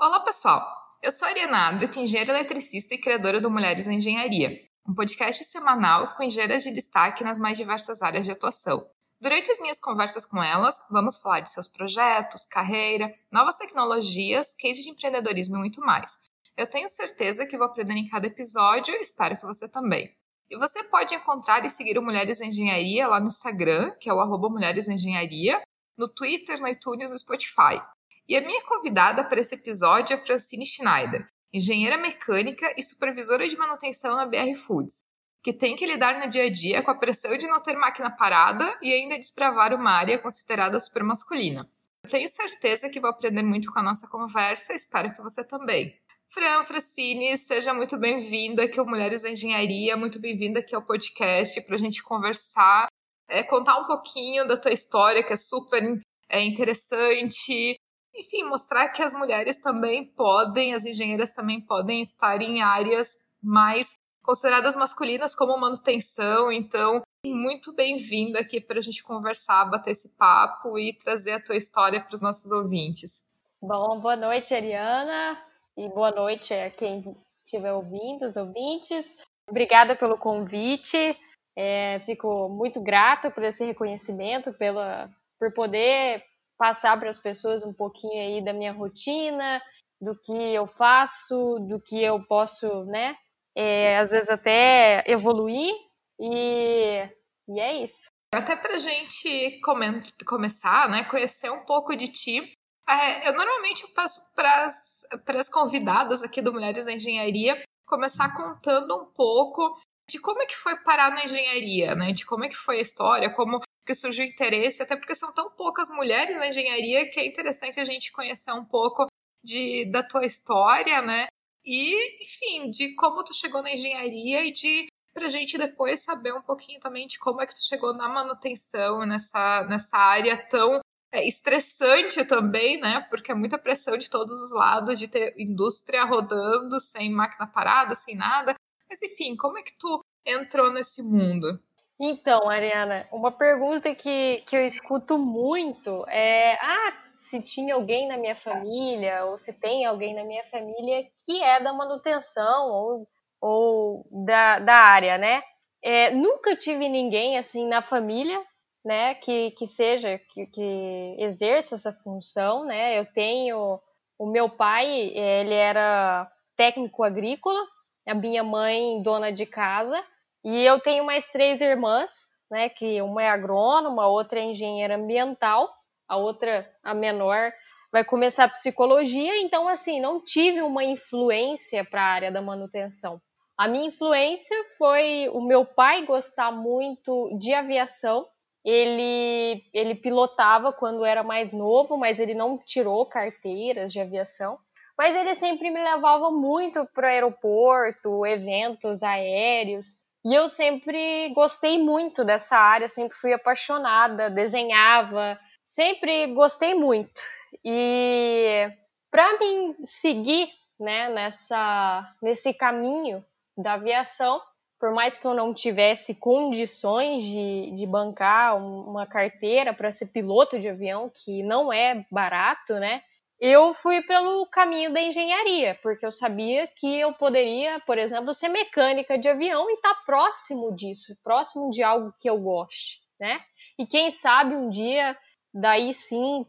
Olá, pessoal! Eu sou a Ariana Adret, engenheira eletricista e criadora do Mulheres na Engenharia, um podcast semanal com engenheiras de destaque nas mais diversas áreas de atuação. Durante as minhas conversas com elas, vamos falar de seus projetos, carreira, novas tecnologias, cases de empreendedorismo e muito mais. Eu tenho certeza que vou aprender em cada episódio e espero que você também. E você pode encontrar e seguir o Mulheres na Engenharia lá no Instagram, que é o arroba Mulheres na Engenharia, no Twitter, no iTunes e no Spotify. E a minha convidada para esse episódio é Francine Schneider, engenheira mecânica e supervisora de manutenção na BR Foods, que tem que lidar no dia a dia com a pressão de não ter máquina parada e ainda desbravar uma área considerada super masculina. Tenho certeza que vou aprender muito com a nossa conversa, espero que você também. Fran Francine, seja muito bem-vinda aqui ao Mulheres da Engenharia, muito bem-vinda aqui ao podcast para a gente conversar, é, contar um pouquinho da tua história, que é super é, interessante, enfim, mostrar que as mulheres também podem, as engenheiras também podem estar em áreas mais consideradas masculinas como manutenção. Então, muito bem-vinda aqui para a gente conversar, bater esse papo e trazer a tua história para os nossos ouvintes. Bom, boa noite, Ariana, e boa noite a quem estiver ouvindo, os ouvintes. Obrigada pelo convite. É, fico muito grata por esse reconhecimento, pela, por poder passar para as pessoas um pouquinho aí da minha rotina, do que eu faço, do que eu posso, né? É, às vezes até evoluir e, e é isso. Até para a gente come começar, né, conhecer um pouco de ti, é, eu normalmente passo para as convidadas aqui do Mulheres da Engenharia começar contando um pouco de como é que foi parar na engenharia, né? De como é que foi a história, como que surgiu interesse, até porque são tão poucas mulheres na engenharia que é interessante a gente conhecer um pouco de, da tua história, né? E, enfim, de como tu chegou na engenharia e de pra gente depois saber um pouquinho também de como é que tu chegou na manutenção nessa, nessa área tão é, estressante também, né? Porque é muita pressão de todos os lados, de ter indústria rodando sem máquina parada, sem nada. Mas enfim, como é que tu entrou nesse mundo? Então, Ariana, uma pergunta que, que eu escuto muito é: ah, se tinha alguém na minha família, ou se tem alguém na minha família que é da manutenção ou, ou da, da área, né? É, nunca tive ninguém assim na família, né, que, que seja, que, que exerça essa função, né? Eu tenho o meu pai, ele era técnico agrícola, a minha mãe dona de casa, e eu tenho mais três irmãs, né? Que uma é agrônoma, a outra é engenheira ambiental, a outra, a menor, vai começar psicologia. Então, assim, não tive uma influência para a área da manutenção. A minha influência foi o meu pai gostar muito de aviação. Ele, ele pilotava quando era mais novo, mas ele não tirou carteiras de aviação. Mas ele sempre me levava muito para o aeroporto, eventos aéreos. E eu sempre gostei muito dessa área, sempre fui apaixonada, desenhava, sempre gostei muito. E para mim seguir né, nessa, nesse caminho da aviação, por mais que eu não tivesse condições de, de bancar uma carteira para ser piloto de avião, que não é barato, né? Eu fui pelo caminho da engenharia, porque eu sabia que eu poderia, por exemplo, ser mecânica de avião e estar tá próximo disso, próximo de algo que eu goste, né? E quem sabe um dia, daí sim,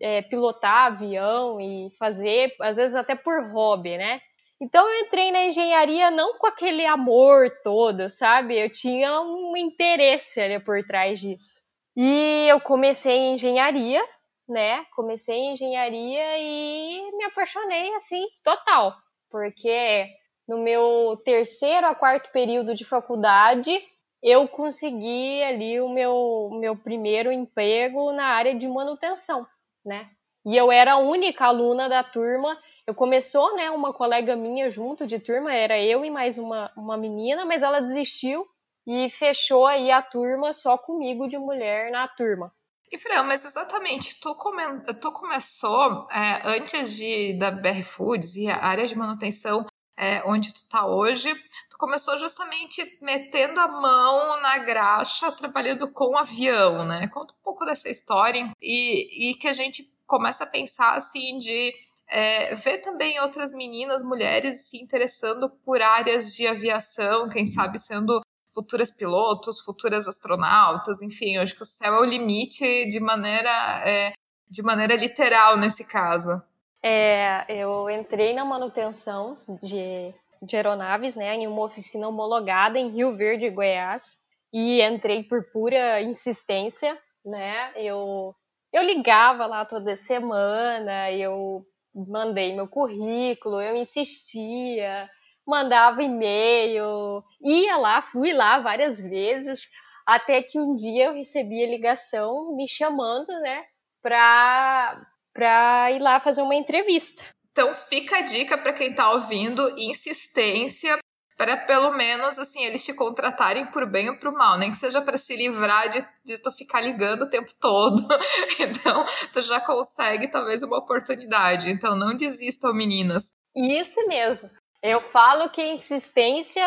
é, pilotar avião e fazer, às vezes até por hobby, né? Então eu entrei na engenharia não com aquele amor todo, sabe? Eu tinha um interesse ali por trás disso. E eu comecei em engenharia, né? Comecei em engenharia e me apaixonei assim total, porque no meu terceiro a quarto período de faculdade eu consegui ali o meu, meu primeiro emprego na área de manutenção, né? E eu era a única aluna da turma. Eu começou, né, uma colega minha junto de turma, era eu e mais uma, uma menina, mas ela desistiu e fechou aí a turma só comigo de mulher na turma. E Fran, mas exatamente, tu, come, tu começou é, antes de da BR Foods e a área de manutenção é, onde tu tá hoje, tu começou justamente metendo a mão na graxa, trabalhando com avião, né? Conta um pouco dessa história e, e que a gente começa a pensar assim de é, ver também outras meninas, mulheres se interessando por áreas de aviação, quem sabe sendo futuras pilotos, futuras astronautas, enfim, eu acho que o céu é o limite de maneira, é, de maneira literal nesse caso. É, eu entrei na manutenção de, de aeronaves, né, em uma oficina homologada em Rio Verde, Goiás, e entrei por pura insistência, né, eu, eu ligava lá toda semana, eu mandei meu currículo, eu insistia, mandava e-mail, ia lá, fui lá várias vezes, até que um dia eu recebi a ligação me chamando, né, para para ir lá fazer uma entrevista. Então fica a dica para quem está ouvindo, insistência para pelo menos assim eles te contratarem por bem ou por mal, nem que seja para se livrar de, de tu ficar ligando o tempo todo. então, tu já consegue talvez uma oportunidade. Então, não desistam, meninas. Isso mesmo. Eu falo que insistência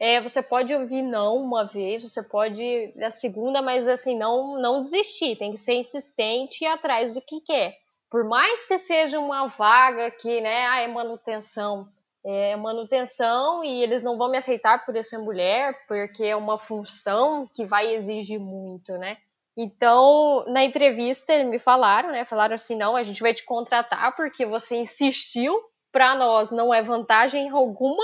é, você pode ouvir não uma vez, você pode a segunda, mas assim, não, não desistir, tem que ser insistente e atrás do que quer. Por mais que seja uma vaga que, né, ah, é manutenção, é manutenção e eles não vão me aceitar por eu ser mulher, porque é uma função que vai exigir muito, né? Então, na entrevista, me falaram, né? Falaram assim: não, a gente vai te contratar porque você insistiu para nós não é vantagem alguma.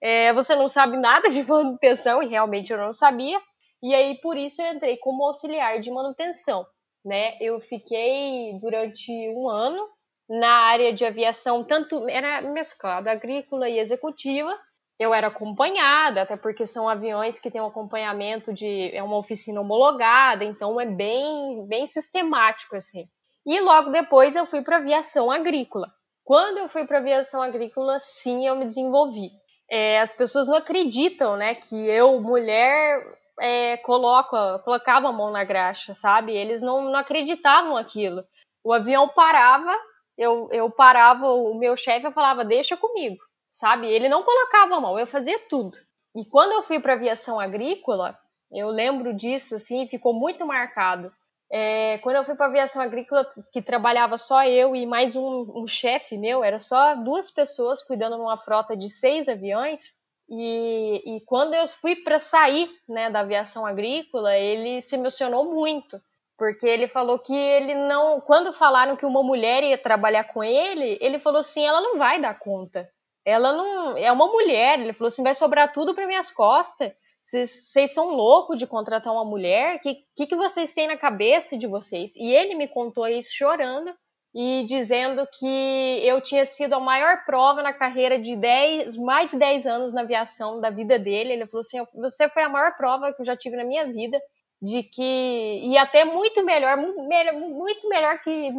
É, você não sabe nada de manutenção, e realmente eu não sabia. E aí, por isso, eu entrei como auxiliar de manutenção. Né? Eu fiquei durante um ano na área de aviação, tanto era mesclada agrícola e executiva. Eu era acompanhada, até porque são aviões que têm um acompanhamento de é uma oficina homologada, então é bem bem sistemático assim. E logo depois eu fui para aviação agrícola. Quando eu fui para aviação agrícola, sim, eu me desenvolvi. É, as pessoas não acreditam, né, que eu, mulher, é, coloco, colocava a mão na graxa, sabe? Eles não, não acreditavam aquilo. O avião parava, eu, eu parava, o meu chefe falava, deixa comigo, sabe? Ele não colocava a mão, eu fazia tudo. E quando eu fui para aviação agrícola, eu lembro disso, assim, ficou muito marcado. É, quando eu fui para aviação agrícola, que trabalhava só eu e mais um, um chefe meu, era só duas pessoas cuidando de uma frota de seis aviões. E, e quando eu fui para sair né, da aviação agrícola, ele se emocionou muito, porque ele falou que ele não. Quando falaram que uma mulher ia trabalhar com ele, ele falou assim: ela não vai dar conta. Ela não. É uma mulher. Ele falou assim: vai sobrar tudo para minhas costas. Vocês são loucos de contratar uma mulher? O que, que, que vocês têm na cabeça de vocês? E ele me contou isso chorando e dizendo que eu tinha sido a maior prova na carreira de 10, mais de 10 anos na aviação da vida dele. Ele falou assim: você foi a maior prova que eu já tive na minha vida, de que. E até muito melhor, muito melhor que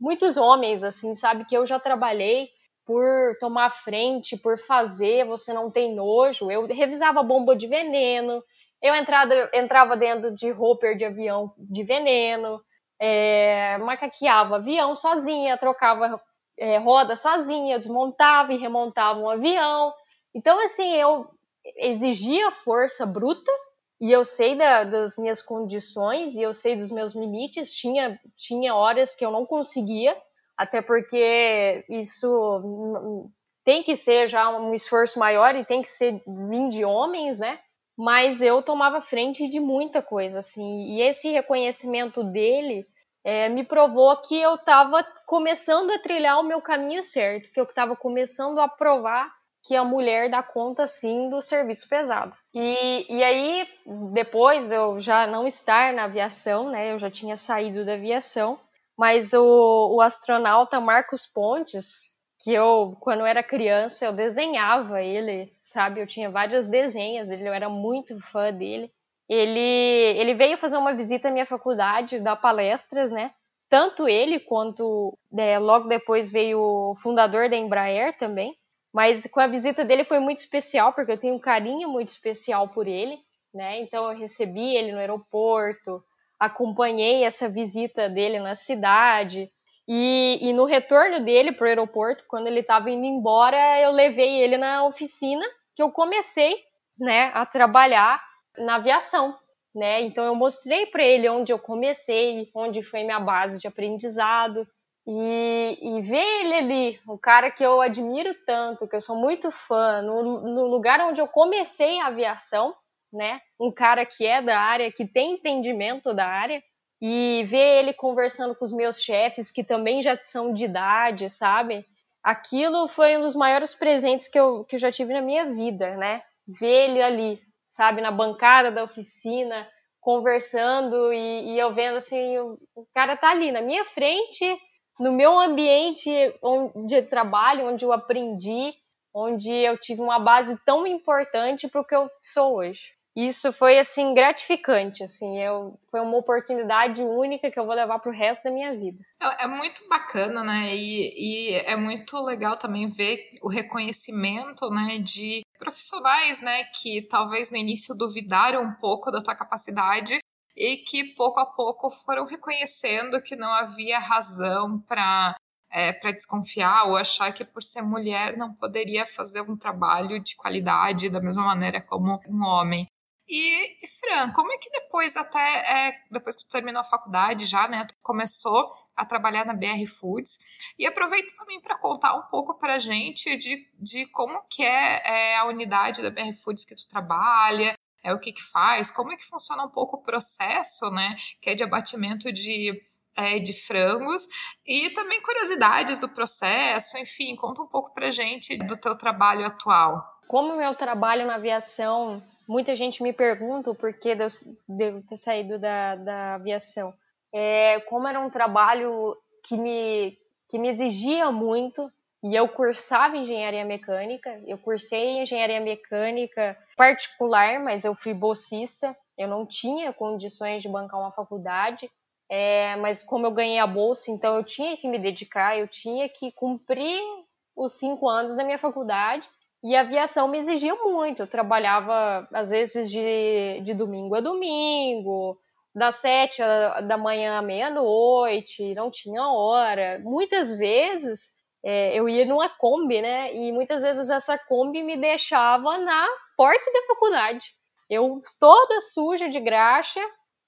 muitos homens, assim, sabe? Que eu já trabalhei por tomar frente, por fazer, você não tem nojo. Eu revisava bomba de veneno, eu entrava, entrava dentro de hopper de avião de veneno, é, macaqueava avião sozinha, trocava é, roda sozinha, desmontava e remontava um avião. Então, assim, eu exigia força bruta e eu sei da, das minhas condições e eu sei dos meus limites. Tinha, tinha horas que eu não conseguia, até porque isso tem que ser já um esforço maior e tem que ser vindo de homens, né? Mas eu tomava frente de muita coisa, assim, e esse reconhecimento dele é, me provou que eu estava começando a trilhar o meu caminho certo, que eu estava começando a provar que a mulher dá conta sim do serviço pesado. E, e aí, depois eu já não estar na aviação, né? Eu já tinha saído da aviação mas o, o astronauta Marcos Pontes, que eu, quando eu era criança, eu desenhava ele, sabe? Eu tinha vários desenhos dele, eu era muito fã dele. Ele, ele veio fazer uma visita à minha faculdade, dar palestras, né? Tanto ele quanto é, logo depois veio o fundador da Embraer também. Mas com a visita dele foi muito especial, porque eu tenho um carinho muito especial por ele, né? Então eu recebi ele no aeroporto, acompanhei essa visita dele na cidade. E, e no retorno dele para o aeroporto, quando ele estava indo embora, eu levei ele na oficina que eu comecei né, a trabalhar na aviação. Né? Então eu mostrei para ele onde eu comecei, onde foi minha base de aprendizado. E, e ver ele ali, o cara que eu admiro tanto, que eu sou muito fã, no, no lugar onde eu comecei a aviação, né? Um cara que é da área, que tem entendimento da área, e ver ele conversando com os meus chefes, que também já são de idade, sabe? Aquilo foi um dos maiores presentes que eu, que eu já tive na minha vida, né? Ver ele ali, sabe, na bancada da oficina, conversando e, e eu vendo assim, o, o, cara tá ali na minha frente, no meu ambiente de trabalho, onde eu aprendi, onde eu tive uma base tão importante para o que eu sou hoje. Isso foi assim gratificante, assim, eu, foi uma oportunidade única que eu vou levar para o resto da minha vida. É, é muito bacana, né? E, e, é muito legal também ver o reconhecimento, né, de profissionais, né, que talvez no início duvidaram um pouco da tua capacidade e que pouco a pouco foram reconhecendo que não havia razão para é, para desconfiar ou achar que por ser mulher não poderia fazer um trabalho de qualidade da mesma maneira como um homem. E, e Fran, como é que depois até é, depois que tu terminou a faculdade já, né, tu começou a trabalhar na BR Foods e aproveita também para contar um pouco para a gente de, de como que é, é, a unidade da BR Foods que tu trabalha, é o que que faz, como é que funciona um pouco o processo, né, que é de abatimento de é, de frangos e também curiosidades do processo, enfim, conta um pouco para gente do teu trabalho atual. Como meu trabalho na aviação, muita gente me pergunta o porquê de eu, ter saído da, da aviação. É, como era um trabalho que me, que me exigia muito, e eu cursava engenharia mecânica, eu cursei engenharia mecânica particular, mas eu fui bolsista, eu não tinha condições de bancar uma faculdade, é, mas como eu ganhei a bolsa, então eu tinha que me dedicar, eu tinha que cumprir os cinco anos da minha faculdade, e a aviação me exigia muito. Eu trabalhava, às vezes, de, de domingo a domingo, das sete da manhã à meia-noite, não tinha hora. Muitas vezes é, eu ia numa Kombi, né? E muitas vezes essa Kombi me deixava na porta da faculdade. Eu toda suja de graxa,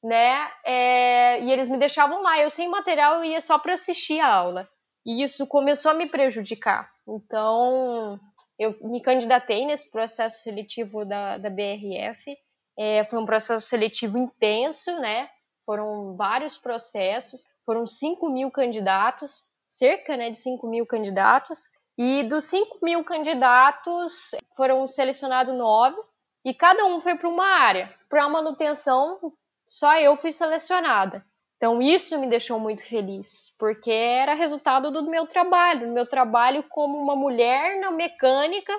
né? É, e eles me deixavam lá. Eu sem material, eu ia só para assistir a aula. E isso começou a me prejudicar. Então, eu me candidatei nesse processo seletivo da, da BRF. É, foi um processo seletivo intenso, né? Foram vários processos, foram 5 mil candidatos, cerca né, de 5 mil candidatos. E dos 5 mil candidatos, foram selecionados nove, e cada um foi para uma área. Para manutenção, só eu fui selecionada. Então isso me deixou muito feliz, porque era resultado do meu trabalho, do meu trabalho como uma mulher na mecânica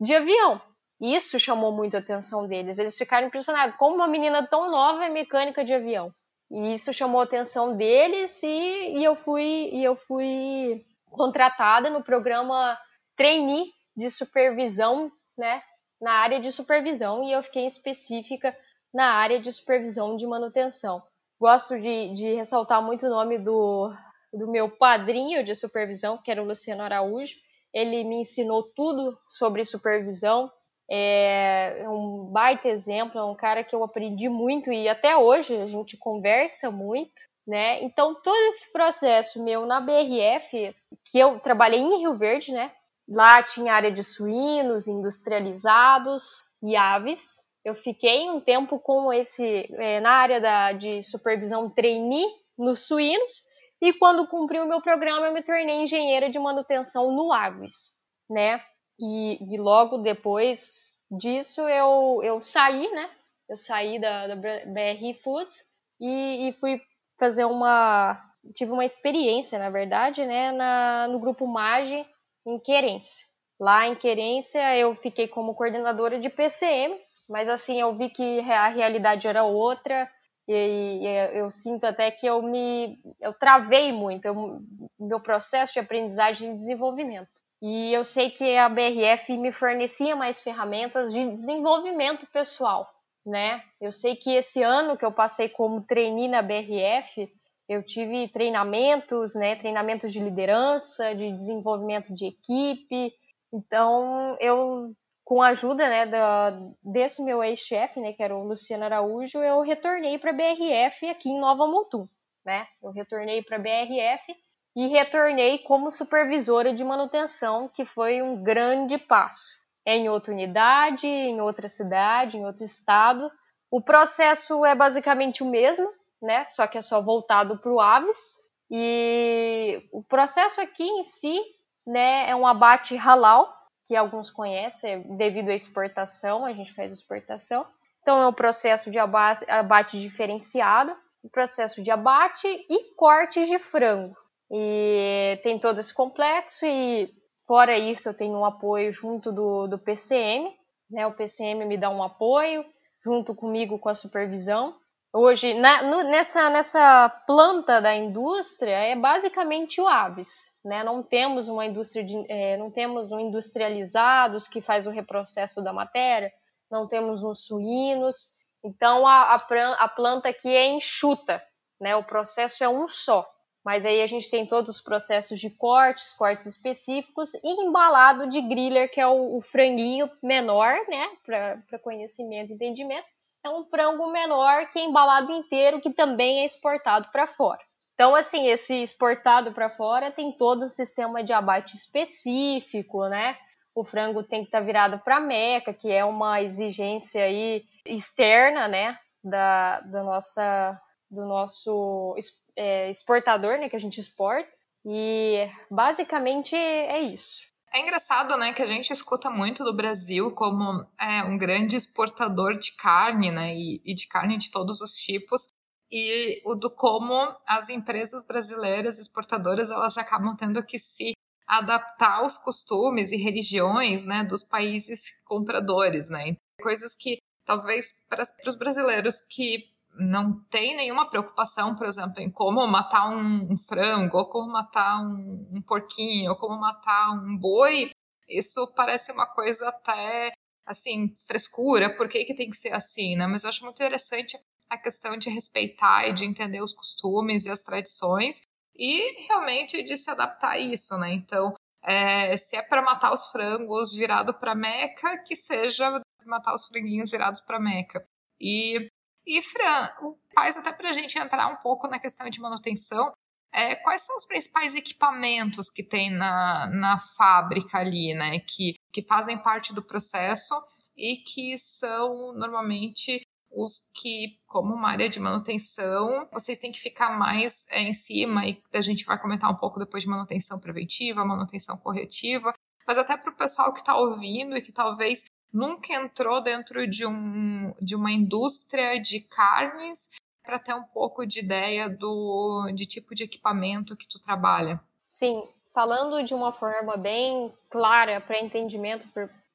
de avião. Isso chamou muito a atenção deles. Eles ficaram impressionados como uma menina tão nova é mecânica de avião. E isso chamou a atenção deles e, e eu fui e eu fui contratada no programa trainee de supervisão, né, na área de supervisão e eu fiquei específica na área de supervisão de manutenção. Gosto de, de ressaltar muito o nome do, do meu padrinho de supervisão, que era o Luciano Araújo. Ele me ensinou tudo sobre supervisão. É um baita exemplo, é um cara que eu aprendi muito e até hoje a gente conversa muito, né? Então, todo esse processo meu na BRF, que eu trabalhei em Rio Verde, né? Lá tinha área de suínos, industrializados e aves. Eu fiquei um tempo com esse é, na área da, de supervisão trainee nos suínos e quando cumpri o meu programa eu me tornei engenheira de manutenção no Agris, né? E, e logo depois disso eu, eu saí, né? Eu saí da, da BR Foods e, e fui fazer uma tive uma experiência, na verdade, né, na, no grupo Mage em Querência. Lá em Querência eu fiquei como coordenadora de PCM, mas assim eu vi que a realidade era outra e, e eu sinto até que eu me eu travei muito eu, meu processo de aprendizagem e desenvolvimento. E eu sei que a BRF me fornecia mais ferramentas de desenvolvimento pessoal, né? Eu sei que esse ano que eu passei como trainee na BRF, eu tive treinamentos, né, treinamentos de liderança, de desenvolvimento de equipe, então, eu, com a ajuda né, da, desse meu ex-chefe, né, que era o Luciano Araújo, eu retornei para a BRF aqui em Nova Mutum. Né? Eu retornei para a BRF e retornei como supervisora de manutenção, que foi um grande passo. É em outra unidade, em outra cidade, em outro estado. O processo é basicamente o mesmo, né? Só que é só voltado para o aves. E o processo aqui em si, né, é um abate halal, que alguns conhecem, devido à exportação, a gente faz exportação. Então é um processo de abate, abate diferenciado, um processo de abate e cortes de frango. E tem todo esse complexo e fora isso eu tenho um apoio junto do, do PCM, né? O PCM me dá um apoio junto comigo com a supervisão. Hoje, na, no, nessa, nessa planta da indústria, é basicamente o aves, né? Não temos uma indústria, de, é, não temos um industrializados que faz o reprocesso da matéria, não temos uns suínos. Então, a, a, a planta aqui é enxuta, né? O processo é um só. Mas aí a gente tem todos os processos de cortes, cortes específicos e embalado de griller, que é o, o franguinho menor, né, para conhecimento e entendimento. É um frango menor que é embalado inteiro, que também é exportado para fora. Então, assim, esse exportado para fora tem todo um sistema de abate específico, né? O frango tem que estar tá virado para meca, que é uma exigência aí externa, né, da, da nossa do nosso é, exportador, né, que a gente exporta. E basicamente é isso. É engraçado, né, que a gente escuta muito do Brasil como é, um grande exportador de carne, né, e, e, de carne de todos os tipos, e o do como as empresas brasileiras exportadoras elas acabam tendo que se adaptar aos costumes e religiões, né, dos países compradores, né, coisas que talvez para os brasileiros que não tem nenhuma preocupação, por exemplo, em como matar um, um frango, ou como matar um, um, porquinho, ou como matar um boi, isso parece uma coisa até, assim, frescura, por que, que tem que ser assim, né? Mas eu acho muito interessante a questão de respeitar e de entender os costumes e as tradições e realmente de se adaptar a isso, né? Então, é, se é para matar os frangos virado para Meca, que seja matar os franguinhos virados para Meca. E e, Fran, faz até para a gente entrar um pouco na questão de manutenção, é, quais são os principais equipamentos que tem na, na fábrica ali, né? Que, que fazem parte do processo e que são normalmente os que, como uma área de manutenção, vocês têm que ficar mais é, em cima, e a gente vai comentar um pouco depois de manutenção preventiva, manutenção corretiva, mas até para o pessoal que está ouvindo e que talvez nunca entrou dentro de, um, de uma indústria de carnes para ter um pouco de ideia do de tipo de equipamento que tu trabalha? Sim, falando de uma forma bem clara para entendimento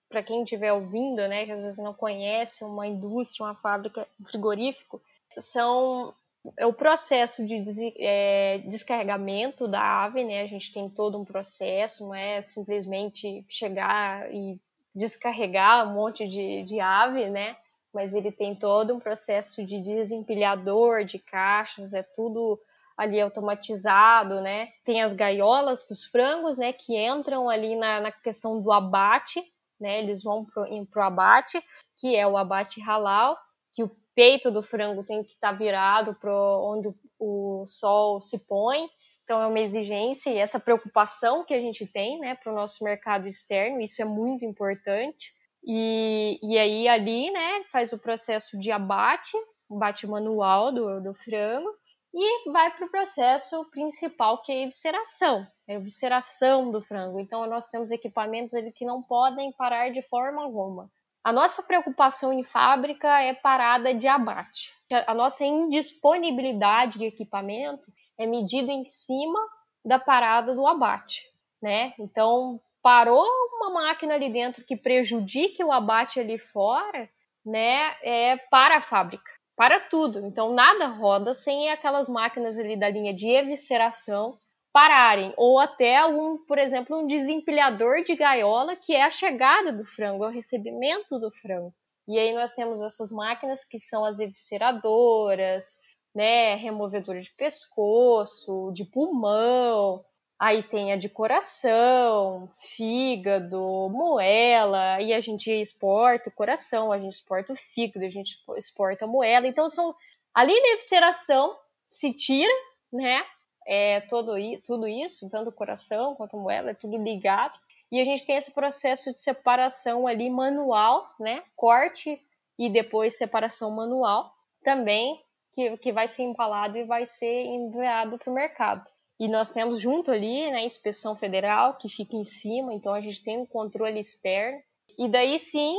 para quem estiver ouvindo, né, que às vezes não conhece uma indústria, uma fábrica frigorífico, são é o processo de des, é, descarregamento da ave, né? A gente tem todo um processo, não é simplesmente chegar e descarregar um monte de, de ave, né? Mas ele tem todo um processo de desempilhador de caixas, é tudo ali automatizado, né? Tem as gaiolas para os frangos, né? Que entram ali na, na questão do abate, né? Eles vão para o abate, que é o abate halal, que o peito do frango tem que estar tá virado para onde o sol se põe. Então, é uma exigência e essa preocupação que a gente tem né, para o nosso mercado externo, isso é muito importante. E, e aí, ali, né, faz o processo de abate, abate manual do, do frango, e vai para o processo principal, que é a evisceração, a evisceração do frango. Então, nós temos equipamentos ali que não podem parar de forma alguma. A nossa preocupação em fábrica é parada de abate. A nossa indisponibilidade de equipamento é medido em cima da parada do abate, né? Então, parou uma máquina ali dentro que prejudique o abate ali fora, né? É para a fábrica, para tudo. Então, nada roda sem aquelas máquinas ali da linha de evisceração pararem, ou até algum, por exemplo, um desempilhador de gaiola, que é a chegada do frango, é o recebimento do frango. E aí nós temos essas máquinas que são as evisceradoras, né, removedora de pescoço, de pulmão, aí tem a de coração, fígado, moela, e a gente exporta o coração, a gente exporta o fígado, a gente exporta a moela. Então são ali na evisceração se tira, né, é todo, tudo isso, tanto o coração quanto a moela, é tudo ligado. E a gente tem esse processo de separação ali manual, né? Corte e depois separação manual também, que, que vai ser empalado e vai ser enviado para o mercado. E nós temos junto ali né, a inspeção federal, que fica em cima, então a gente tem um controle externo. E daí sim,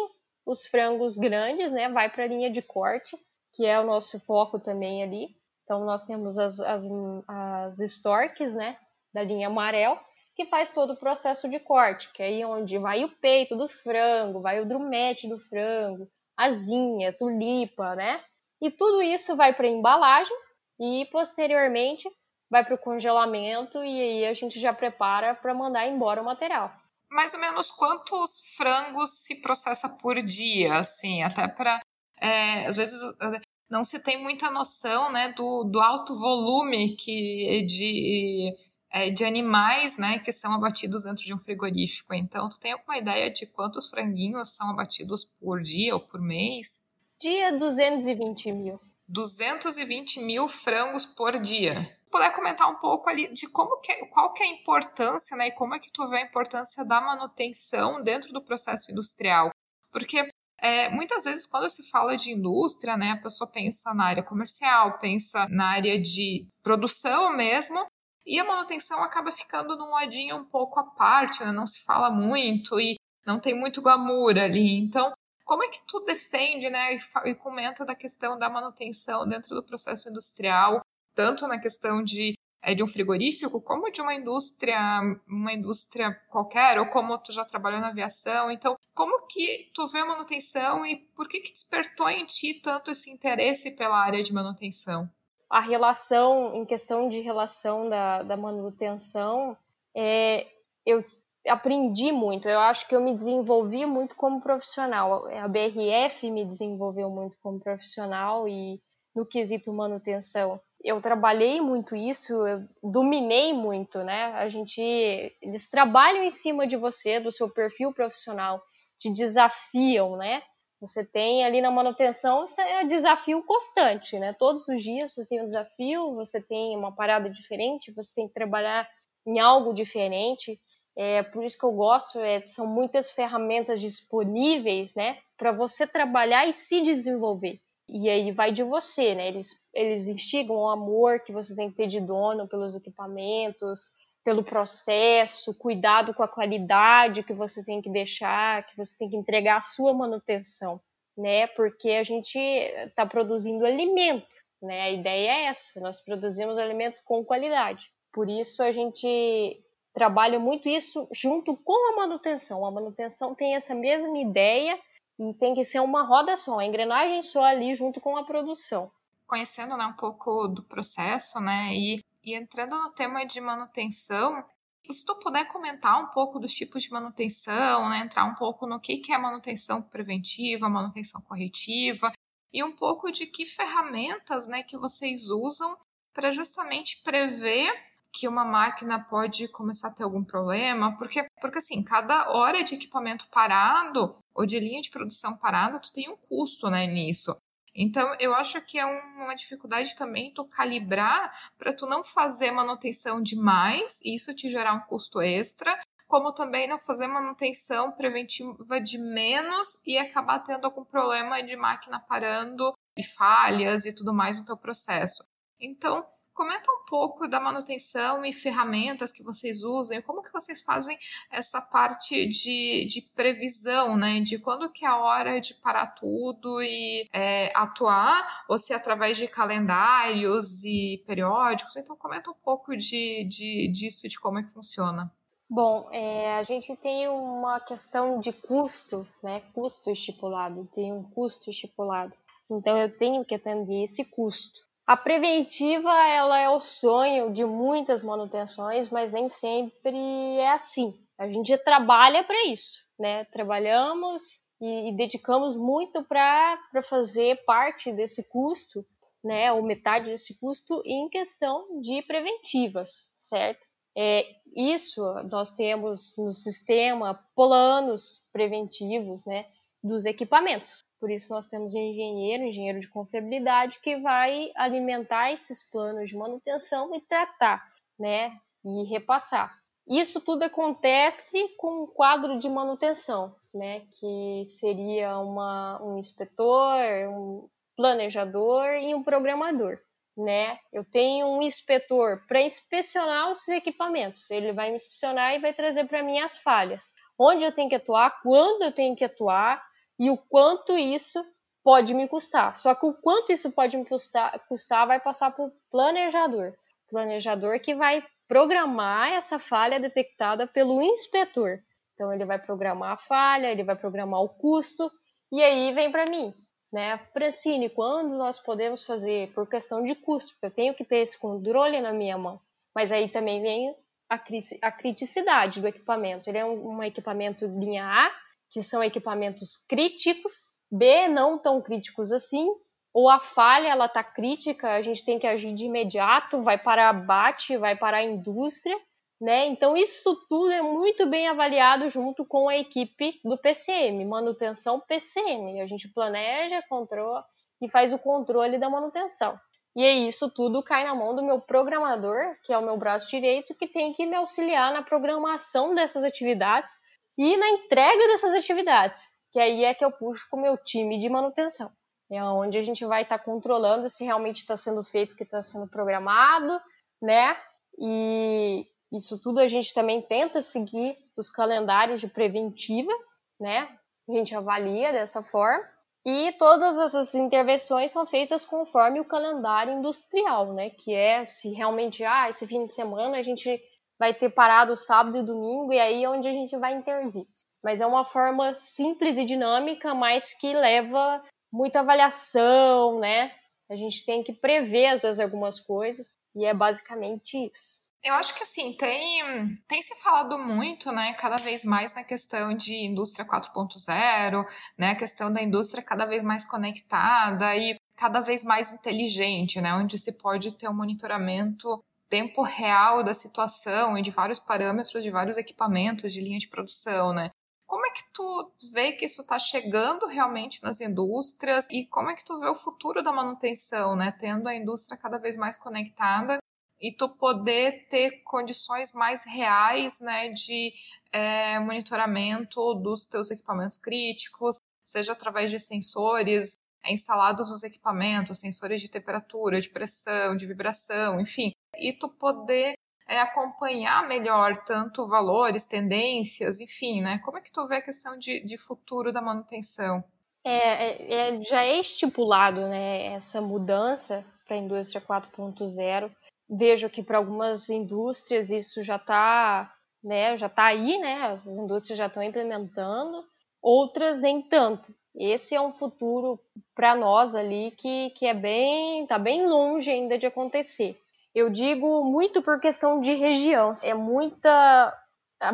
os frangos grandes, né, vai para a linha de corte, que é o nosso foco também ali. Então nós temos as, as, as storks, né, da linha amarelo, que faz todo o processo de corte, que é aí onde vai o peito do frango, vai o drumete do frango, asinha, tulipa, né? E tudo isso vai para embalagem e posteriormente vai para o congelamento e aí a gente já prepara para mandar embora o material. Mais ou menos quantos frangos se processa por dia, assim, até para é, às vezes não se tem muita noção, né, do, do alto volume que de é, de animais, né, que são abatidos dentro de um frigorífico. Então, tu tem alguma ideia de quantos franguinhos são abatidos por dia ou por mês? Dia 220 mil. 220 mil frangos por dia. Puder comentar um pouco ali de como que, é, qual que é a importância, né, e como é que tu vê a importância da manutenção dentro do processo industrial? Porque é, muitas vezes, quando se fala de indústria, né, a pessoa pensa na área comercial, pensa na área de produção mesmo, e a manutenção acaba ficando num ladinho um pouco à parte, né? não se fala muito e não tem muito glamour ali. Então, como é que tu defende né, e, e comenta da questão da manutenção dentro do processo industrial, tanto na questão de, é, de um frigorífico, como de uma indústria, uma indústria qualquer, ou como tu já trabalhou na aviação. Então, como que tu vê a manutenção e por que, que despertou em ti tanto esse interesse pela área de manutenção? a relação, em questão de relação da, da manutenção, é, eu aprendi muito. Eu acho que eu me desenvolvi muito como profissional. A BRF me desenvolveu muito como profissional e no quesito manutenção. Eu trabalhei muito isso, eu dominei muito, né? A gente, eles trabalham em cima de você, do seu perfil profissional, te desafiam, né? Você tem ali na manutenção, isso é um desafio constante, né? Todos os dias você tem um desafio, você tem uma parada diferente, você tem que trabalhar em algo diferente. É por isso que eu gosto, é, são muitas ferramentas disponíveis, né, para você trabalhar e se desenvolver. E aí vai de você, né? Eles, eles instigam o amor que você tem que ter de dono pelos equipamentos, pelo processo, cuidado com a qualidade que você tem que deixar, que você tem que entregar a sua manutenção, né? Porque a gente está produzindo alimento, né? A ideia é essa, nós produzimos alimento com qualidade. Por isso a gente trabalha muito isso junto com a manutenção. A manutenção tem essa mesma ideia e tem que ser uma roda só, uma engrenagem só ali junto com a produção. Conhecendo né, um pouco do processo, né, e e entrando no tema de manutenção, se tu puder comentar um pouco dos tipos de manutenção, né? entrar um pouco no que, que é manutenção preventiva, manutenção corretiva, e um pouco de que ferramentas né, que vocês usam para justamente prever que uma máquina pode começar a ter algum problema, porque, porque assim, cada hora de equipamento parado ou de linha de produção parada, tu tem um custo né, nisso. Então, eu acho que é uma dificuldade também tu calibrar para tu não fazer manutenção demais e isso te gerar um custo extra, como também não fazer manutenção preventiva de menos e acabar tendo algum problema de máquina parando e falhas e tudo mais no teu processo. Então, Comenta um pouco da manutenção e ferramentas que vocês usam como que vocês fazem essa parte de, de previsão, né? De quando que é a hora de parar tudo e é, atuar, ou se é através de calendários e periódicos. Então comenta um pouco de, de, disso, de como é que funciona. Bom, é, a gente tem uma questão de custo, né? Custo estipulado, tem um custo estipulado. Então eu tenho que atender esse custo. A preventiva ela é o sonho de muitas manutenções, mas nem sempre é assim. A gente trabalha para isso, né? Trabalhamos e, e dedicamos muito para fazer parte desse custo, né? Ou metade desse custo em questão de preventivas, certo? É, isso nós temos no sistema planos preventivos, né? Dos equipamentos. Por isso, nós temos um engenheiro, engenheiro de confiabilidade, que vai alimentar esses planos de manutenção e tratar né, e repassar. Isso tudo acontece com um quadro de manutenção, né, que seria uma, um inspetor, um planejador e um programador. Né? Eu tenho um inspetor para inspecionar os equipamentos. Ele vai me inspecionar e vai trazer para mim as falhas. Onde eu tenho que atuar, quando eu tenho que atuar e o quanto isso pode me custar. Só que o quanto isso pode me custar, custar vai passar para o planejador. Planejador que vai programar essa falha detectada pelo inspetor. Então ele vai programar a falha, ele vai programar o custo e aí vem para mim, né? Francine, quando nós podemos fazer por questão de custo, porque eu tenho que ter esse controle na minha mão. Mas aí também vem a, criticidade do equipamento. Ele é um, um equipamento linha A, que são equipamentos críticos, B, não tão críticos assim, ou a falha ela está crítica, a gente tem que agir de imediato, vai para abate, vai para a indústria, né? Então isso tudo é muito bem avaliado junto com a equipe do PCM, manutenção PCM. A gente planeja, controla e faz o controle da manutenção. E é isso tudo cai na mão do meu programador, que é o meu braço direito, que tem que me auxiliar na programação dessas atividades e na entrega dessas atividades, que aí é que eu puxo com o meu time de manutenção é onde a gente vai estar tá controlando se realmente está sendo feito o que está sendo programado, né? E isso tudo a gente também tenta seguir os calendários de preventiva, né? A gente avalia dessa forma. E todas essas intervenções são feitas conforme o calendário industrial, né? Que é se realmente, ah, esse fim de semana a gente vai ter parado sábado e domingo e aí é onde a gente vai intervir. Mas é uma forma simples e dinâmica, mas que leva muita avaliação, né? A gente tem que prever, às vezes, algumas coisas, e é basicamente isso. Eu acho que assim, tem, tem se falado muito, né, cada vez mais na questão de indústria 4.0, né, a questão da indústria cada vez mais conectada e cada vez mais inteligente, né, onde se pode ter um monitoramento tempo real da situação e de vários parâmetros de vários equipamentos de linha de produção, né? Como é que tu vê que isso está chegando realmente nas indústrias e como é que tu vê o futuro da manutenção, né? Tendo a indústria cada vez mais conectada e tu poder ter condições mais reais, né, de é, monitoramento dos teus equipamentos críticos, seja através de sensores é, instalados nos equipamentos, sensores de temperatura, de pressão, de vibração, enfim, e tu poder é, acompanhar melhor tanto valores, tendências, enfim, né? Como é que tu vê a questão de, de futuro da manutenção? É, é, é já é estipulado, né, essa mudança para a indústria 4.0. Vejo que para algumas indústrias isso já está, né, já está aí, né? As indústrias já estão implementando, outras nem tanto. Esse é um futuro para nós ali que, que é bem, tá bem longe ainda de acontecer. Eu digo muito por questão de região. É muita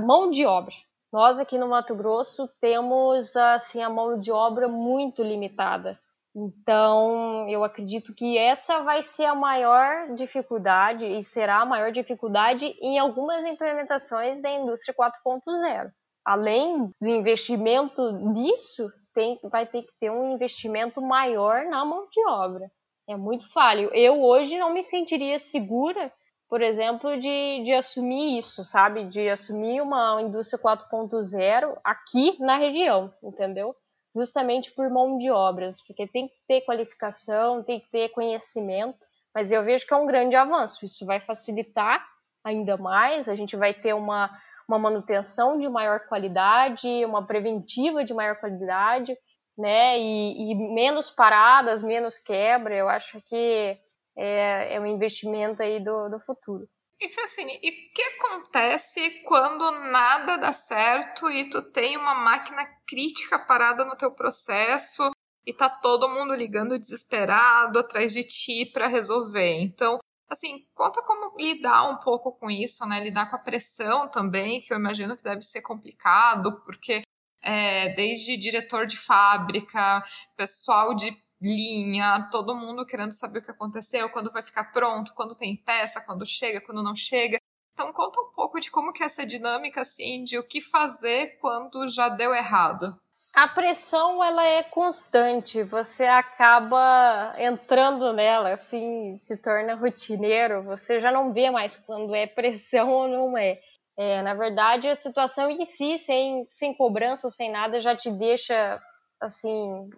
mão de obra. Nós aqui no Mato Grosso temos assim a mão de obra muito limitada. Então, eu acredito que essa vai ser a maior dificuldade e será a maior dificuldade em algumas implementações da indústria 4.0. Além do investimento nisso, tem, vai ter que ter um investimento maior na mão de obra é muito falho. Eu hoje não me sentiria segura, por exemplo, de, de assumir isso, sabe? De assumir uma indústria 4.0 aqui na região, entendeu? Justamente por mão de obras, porque tem que ter qualificação, tem que ter conhecimento, mas eu vejo que é um grande avanço. Isso vai facilitar ainda mais, a gente vai ter uma, uma manutenção de maior qualidade, uma preventiva de maior qualidade, né? E, e, menos paradas, menos quebra, eu acho que é, é um investimento aí do, do futuro. E Francine, e o que acontece quando nada dá certo e tu tem uma máquina crítica parada no teu processo e tá todo mundo ligando desesperado atrás de ti para resolver? Então, assim, conta como lidar um pouco com isso, né? Lidar com a pressão também, que eu imagino que deve ser complicado, porque é, desde diretor de fábrica, pessoal de linha, todo mundo querendo saber o que aconteceu, quando vai ficar pronto, quando tem peça, quando chega, quando não chega. Então conta um pouco de como que é essa dinâmica assim, de o que fazer quando já deu errado. A pressão ela é constante, você acaba entrando nela, assim, se torna rotineiro, você já não vê mais quando é pressão ou não é. É na verdade, a situação em si, sem, sem cobrança, sem nada, já te deixa, assim,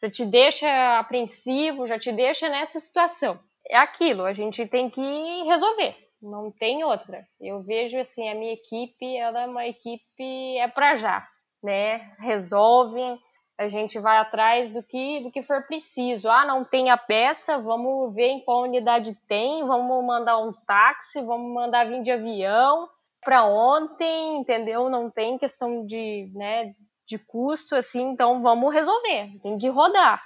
já te deixa apreensivo, já te deixa nessa situação. É aquilo, a gente tem que resolver, não tem outra. Eu vejo, assim, a minha equipe, ela é uma equipe, é pra já né? Resolvem, a gente vai atrás do que do que for preciso. Ah, não tem a peça, vamos ver em qual unidade tem, vamos mandar um táxi, vamos mandar vir de avião para ontem, entendeu? Não tem questão de, né, de custo assim, então vamos resolver. Tem que rodar.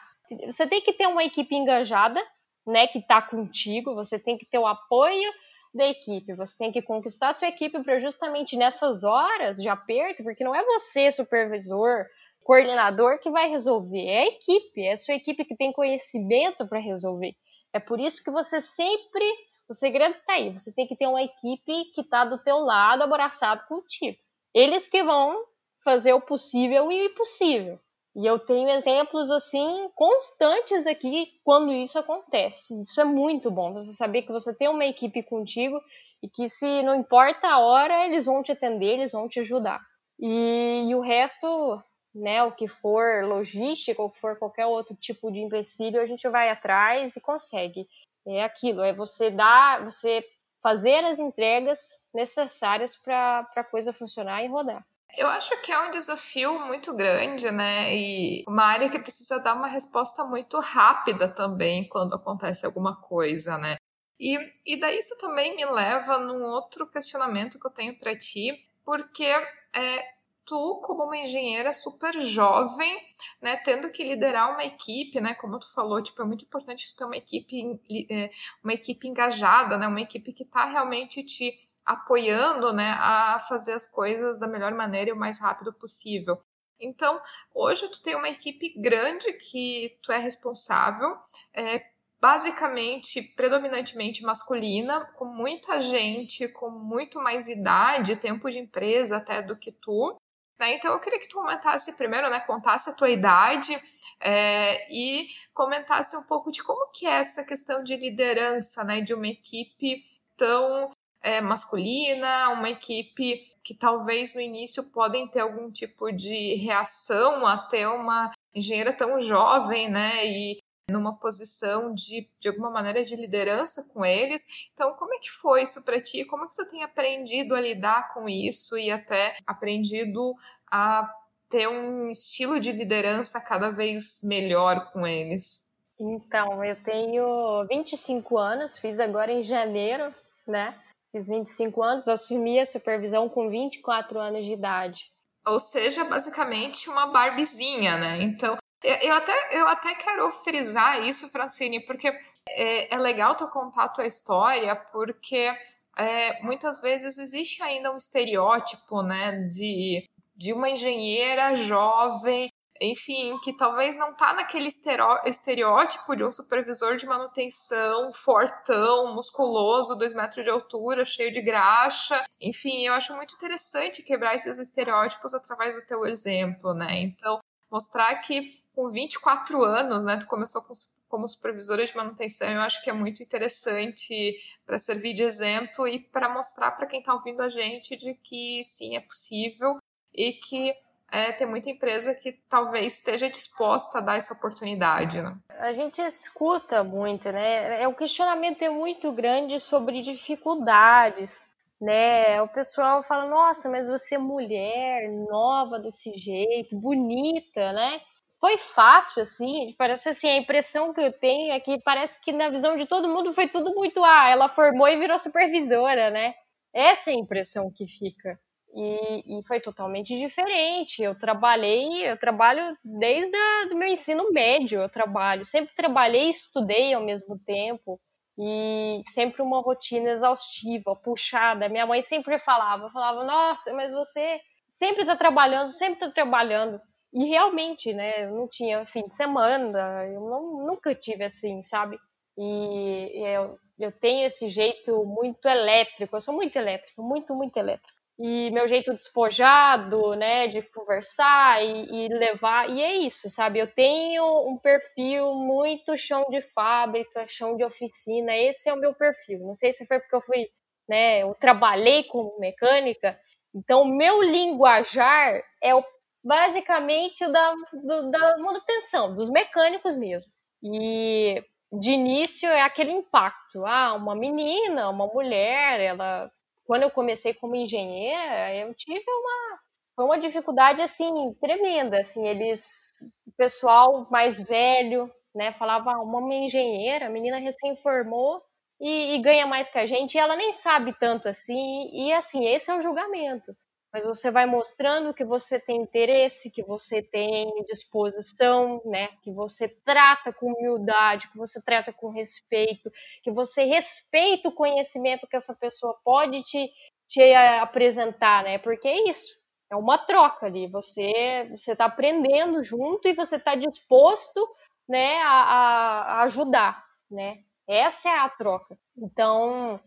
Você tem que ter uma equipe engajada, né, que está contigo, você tem que ter o apoio da equipe. Você tem que conquistar sua equipe para justamente nessas horas de aperto, porque não é você, supervisor, coordenador, que vai resolver, é a equipe, é a sua equipe que tem conhecimento para resolver. É por isso que você sempre. O segredo está aí. Você tem que ter uma equipe que está do teu lado, abraçado contigo. Eles que vão fazer o possível e o impossível. E eu tenho exemplos assim constantes aqui quando isso acontece. Isso é muito bom. Você saber que você tem uma equipe contigo e que se não importa a hora, eles vão te atender, eles vão te ajudar. E, e o resto, né, o que for logística, ou que for qualquer outro tipo de empecilho, a gente vai atrás e consegue. É aquilo, é você dar, você fazer as entregas necessárias para a coisa funcionar e rodar. Eu acho que é um desafio muito grande, né? E uma área que precisa dar uma resposta muito rápida também quando acontece alguma coisa, né? E, e daí isso também me leva num outro questionamento que eu tenho para ti, porque é, tu, como uma engenheira super jovem, né, tendo que liderar uma equipe, né, como tu falou, tipo, é muito importante tu ter uma equipe, é, uma equipe engajada, né, uma equipe que está realmente te apoiando né, a fazer as coisas da melhor maneira e o mais rápido possível. Então, hoje tu tem uma equipe grande que tu é responsável, é, basicamente, predominantemente masculina, com muita gente, com muito mais idade, tempo de empresa até do que tu. Né? Então, eu queria que tu comentasse primeiro, né, contasse a tua idade é, e comentasse um pouco de como que é essa questão de liderança, né, de uma equipe tão é, masculina, uma equipe que talvez no início podem ter algum tipo de reação até uma engenheira tão jovem, né? E numa posição de, de alguma maneira de liderança com eles. Então, como é que foi isso para ti? Como é que tu tem aprendido a lidar com isso e até aprendido a ter um estilo de liderança cada vez melhor com eles? Então, eu tenho 25 anos, fiz agora em janeiro, né? Fiz 25 anos, assumi a supervisão com 24 anos de idade. Ou seja, basicamente uma barbizinha, né? Então, eu até, eu até quero frisar isso, Francine, porque é, é legal tu contar a tua história, porque é, muitas vezes existe ainda um estereótipo, né, de, de uma engenheira jovem enfim, que talvez não tá naquele estereótipo de um supervisor de manutenção fortão, musculoso, dois metros de altura, cheio de graxa. Enfim, eu acho muito interessante quebrar esses estereótipos através do teu exemplo, né? Então, mostrar que com 24 anos, né, tu começou com, como supervisora de manutenção, eu acho que é muito interessante para servir de exemplo e para mostrar para quem está ouvindo a gente de que sim, é possível e que é, tem muita empresa que talvez esteja disposta a dar essa oportunidade. Né? A gente escuta muito, né? É, o questionamento é muito grande sobre dificuldades, né? O pessoal fala, nossa, mas você é mulher, nova desse jeito, bonita, né? Foi fácil, assim, parece assim, a impressão que eu tenho é que parece que na visão de todo mundo foi tudo muito, ah, ela formou e virou supervisora, né? Essa é a impressão que fica. E, e, foi totalmente diferente. Eu trabalhei, eu trabalho desde o meu ensino médio, eu trabalho. Sempre trabalhei e estudei ao mesmo tempo. E sempre uma rotina exaustiva, puxada. Minha mãe sempre falava, falava, nossa, mas você sempre está trabalhando, sempre está trabalhando. E realmente, né, eu não tinha fim de semana, eu não, nunca tive assim, sabe? E eu, eu tenho esse jeito muito elétrico, eu sou muito elétrico, muito, muito elétrico. e meu jeito despojado, né, de conversar e, e, levar, e é isso, sabe? Eu tenho um perfil muito chão de fábrica, chão de oficina, esse é o meu perfil. Não sei se foi porque eu fui, né, eu trabalhei com mecânica, então o meu linguajar é o, basicamente o da, do, da manutenção, dos mecânicos mesmo. E de início é aquele impacto, ah, uma menina, uma mulher, ela quando eu comecei como engenheira, eu tive uma foi uma dificuldade assim tremenda, assim, eles o pessoal mais velho, né, falava ah, uma engenheira, a menina recém formou e, e, ganha mais que a gente, e ela nem sabe tanto assim, e assim, esse é o julgamento mas você vai mostrando que você tem interesse, que você tem disposição, né? Que você trata com humildade, que você trata com respeito, que você respeita o conhecimento que essa pessoa pode te, te apresentar, né? Porque é isso, é uma troca ali. Você você está aprendendo junto e você está disposto, né, a, a ajudar, né? Essa é a troca. Então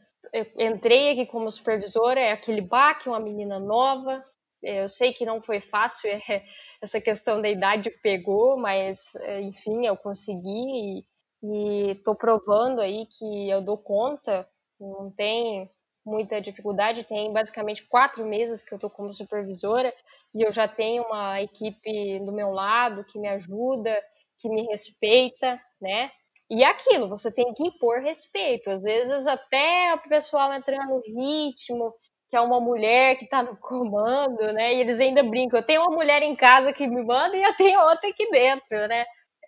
entrei aqui como supervisora, é aquele baque, uma menina nova. É, eu sei que não foi fácil, é, essa questão da idade pegou, mas é, enfim, eu consegui e estou provando aí que eu dou conta, não tem muita dificuldade. Tem basicamente quatro meses que eu estou como supervisora e eu já tenho uma equipe do meu lado que me ajuda, que me respeita, né? E aquilo, você tem que impor respeito. Às vezes até o pessoal entrando no ritmo, que é uma mulher que está no comando, né? E eles ainda brincam. Eu tenho uma mulher em casa que me manda e eu tenho outra aqui dentro, né?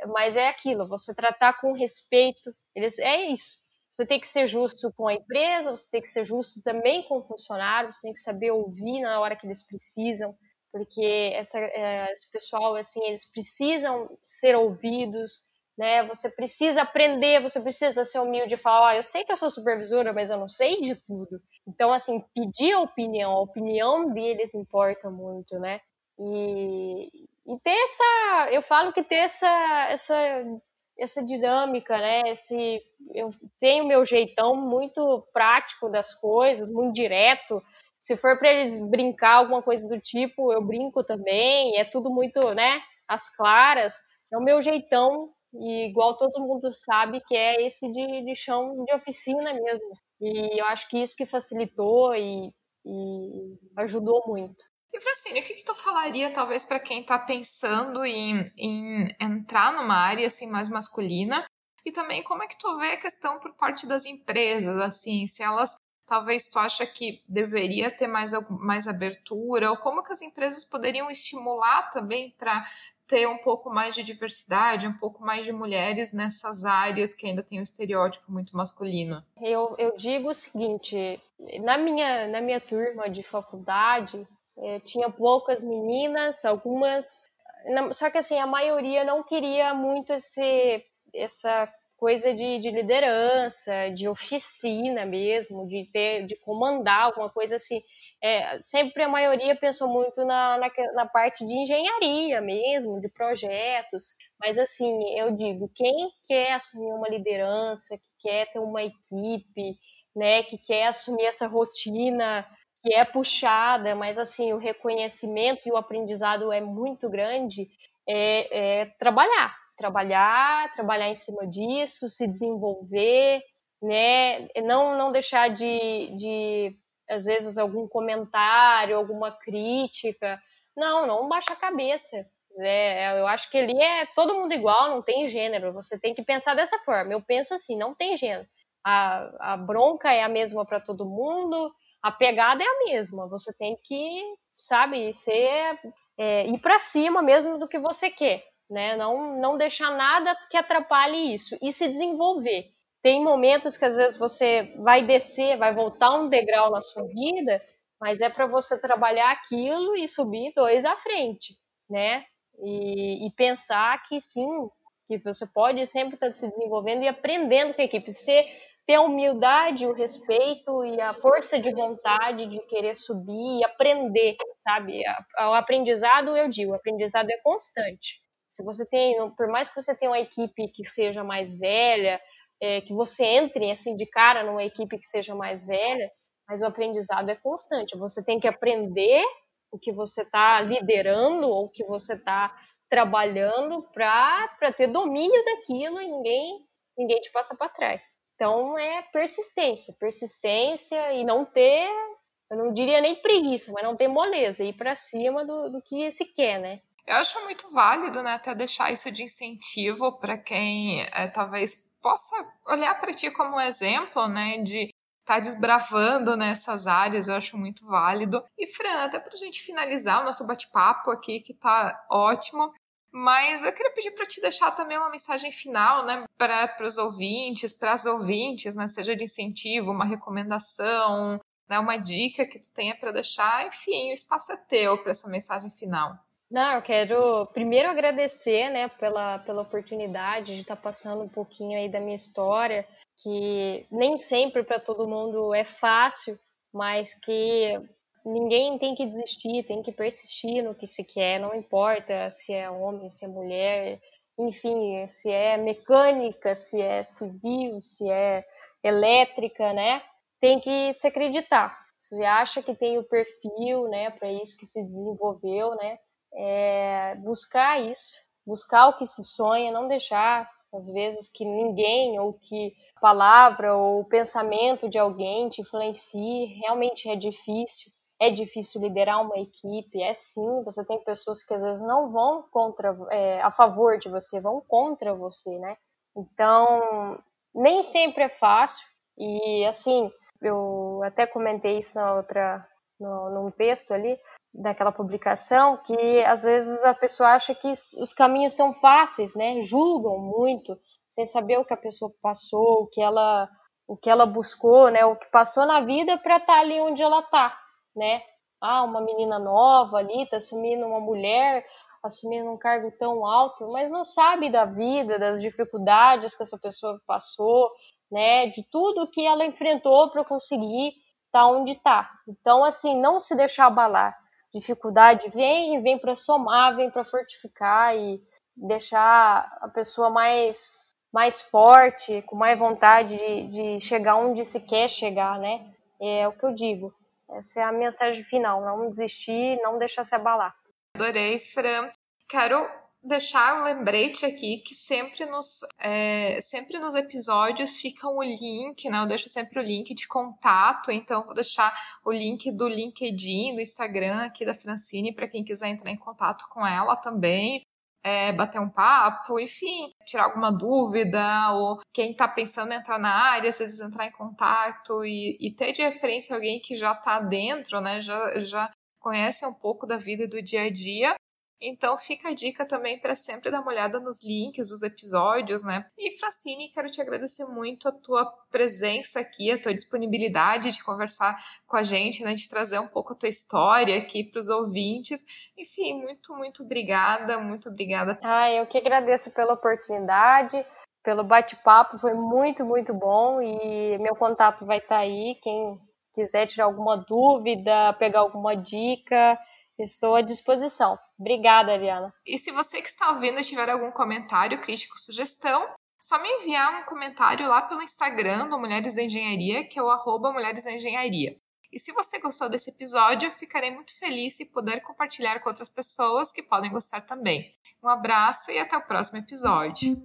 Mas é aquilo, você tratar com respeito. Eles, é isso. Você tem que ser justo com a empresa, você tem que ser justo também com o funcionário, você tem que saber ouvir na hora que eles precisam, porque essa, é, esse pessoal, assim, eles precisam ser ouvidos, né? Você precisa aprender, você precisa ser humilde e falar, oh, eu sei que eu sou supervisora, mas eu não sei de tudo. Então, assim, pedir a opinião, a opinião deles importa muito, né? E, e ter essa, eu falo que ter essa, essa, essa dinâmica, né? Esse, eu tenho meu jeitão muito prático das coisas, muito direto. Se for para eles brincar alguma coisa do tipo, eu brinco também. É tudo muito, né? As claras. É o meu jeitão e igual todo mundo sabe que é esse de, de chão de oficina mesmo. E eu acho que isso que facilitou e, e ajudou muito. E Francine, o que, que tu falaria, talvez, para quem está pensando em, em entrar numa área assim mais masculina? E também como é que tu vê a questão por parte das empresas, assim, se elas talvez tu acha que deveria ter mais, mais abertura, ou como que as empresas poderiam estimular também para ter um pouco mais de diversidade, um pouco mais de mulheres nessas áreas que ainda tem um estereótipo muito masculino? Eu, eu digo o seguinte, na minha, na minha turma de faculdade, é, tinha poucas meninas, algumas... Só que assim, a maioria não queria muito esse, essa coisa de, de, liderança, de oficina mesmo, de ter, de comandar alguma coisa assim. É, sempre a maioria pensou muito na, na, na, parte de engenharia mesmo, de projetos. Mas assim, eu digo, quem quer assumir uma liderança, que quer ter uma equipe, né, que quer assumir essa rotina que é puxada, mas assim o reconhecimento e o aprendizado é muito grande, é, é trabalhar, trabalhar, trabalhar em cima disso, se desenvolver, né? Não, não deixar de, de, às vezes, algum comentário, alguma crítica. Não, não baixa a cabeça. Né? Eu acho que ali é todo mundo igual, não tem gênero. Você tem que pensar dessa forma. Eu penso assim, não tem gênero. A, a bronca é a mesma para todo mundo, a pegada é a mesma. Você tem que, sabe, ser, é, ir para cima mesmo do que você quer né? Não, não deixar nada que atrapalhe isso e se desenvolver. Tem momentos que às vezes você vai descer, vai voltar um degrau na sua vida, mas é para você trabalhar aquilo e subir dois à frente, né? E, e, pensar que sim, que você pode sempre estar se desenvolvendo e aprendendo com a equipe. Você ter a humildade, o respeito e a força de vontade de querer subir e aprender, sabe? O aprendizado, eu digo, o aprendizado é constante. Se você tem, por mais que você tenha uma equipe que seja mais velha, é, que você entre assim de cara numa equipe que seja mais velha, mas o aprendizado é constante. Você tem que aprender o que você está liderando ou o que você está trabalhando para ter domínio daquilo e ninguém, ninguém te passa para trás. Então é persistência, persistência e não ter, eu não diria nem preguiça, mas não ter moleza, ir para cima do, do que se quer, né? Eu acho muito válido, né, até deixar isso de incentivo para quem é, talvez possa olhar para ti como um exemplo, né, de estar tá desbravando nessas áreas, eu acho muito válido. E Fran, até para a gente finalizar o nosso bate-papo aqui, que está ótimo, mas eu queria pedir para te deixar também uma mensagem final, né, para os ouvintes, para as ouvintes, né, seja de incentivo, uma recomendação, né, uma dica que tu tenha para deixar, enfim, o espaço é teu para essa mensagem final. Não, eu quero primeiro agradecer, né, pela, pela oportunidade de estar tá passando um pouquinho aí da minha história, que nem sempre para todo mundo é fácil, mas que ninguém tem que desistir, tem que persistir no que se quer, não importa se é homem, se é mulher, enfim, se é mecânica, se é civil, se é elétrica, né? Tem que se acreditar. Se acha que tem o perfil, né, para isso que se desenvolveu, né? É buscar isso, buscar o que se sonha, não deixar às vezes que ninguém ou que palavra ou pensamento de alguém te influencie, realmente é difícil é difícil liderar uma equipe, é sim, você tem pessoas que às vezes não vão contra, é, a favor de você, vão contra você, né? Então, nem sempre é fácil, e assim, eu até comentei isso na outra, no, num texto ali, daquela publicação, que às vezes a pessoa acha que os caminhos são fáceis, né? Julgam muito, sem saber o que a pessoa passou, o que ela, o que ela buscou, né? O que passou na vida para estar tá ali onde ela está né? Ah, uma menina nova ali, tá assumindo uma mulher, assumindo um cargo tão alto, mas não sabe da vida, das dificuldades que essa pessoa passou, né? De tudo que ela enfrentou para conseguir estar tá onde está. Então, assim, não se deixar abalar. Dificuldade vem, vem para somar, vem para fortificar e deixar a pessoa mais mais forte, com mais vontade de, de chegar onde se quer chegar, né? É o que eu digo. Essa é a mensagem final, não desistir, não deixar se abalar. Adorei, Fran. Quero deixar um lembrete aqui que sempre nos, é, sempre nos episódios fica o um link, né? Eu deixo sempre o link de contato, então vou deixar o link do LinkedIn, do Instagram aqui da Francine para quem quiser entrar em contato com ela também é, bater um papo, enfim, tirar alguma dúvida, ou quem está pensando em entrar na área, às vezes entrar em contato e, e ter de referência alguém que já está dentro, né, já, já conhece um pouco da vida do dia a dia então fica a dica também para sempre dar uma olhada nos links dos episódios, né? E Francine, quero te agradecer muito a tua presença aqui, a tua disponibilidade de conversar com a gente, né? De trazer um pouco a tua história aqui para os ouvintes. Enfim, muito, muito obrigada, muito obrigada. Ah, eu que agradeço pela oportunidade pelo bate-papo, foi muito, muito bom e meu contato vai estar tá aí. Quem quiser tirar alguma dúvida, pegar alguma dica, Estou à disposição. Obrigada, Ariana. E se você que está ouvindo tiver algum comentário, crítico, sugestão, só me enviar um comentário lá pelo Instagram do Mulheres da Engenharia, que é o arroba Mulheres da Engenharia. E se você gostou desse episódio, eu ficarei muito feliz se puder compartilhar com outras pessoas que podem gostar também. Um abraço e até o próximo episódio.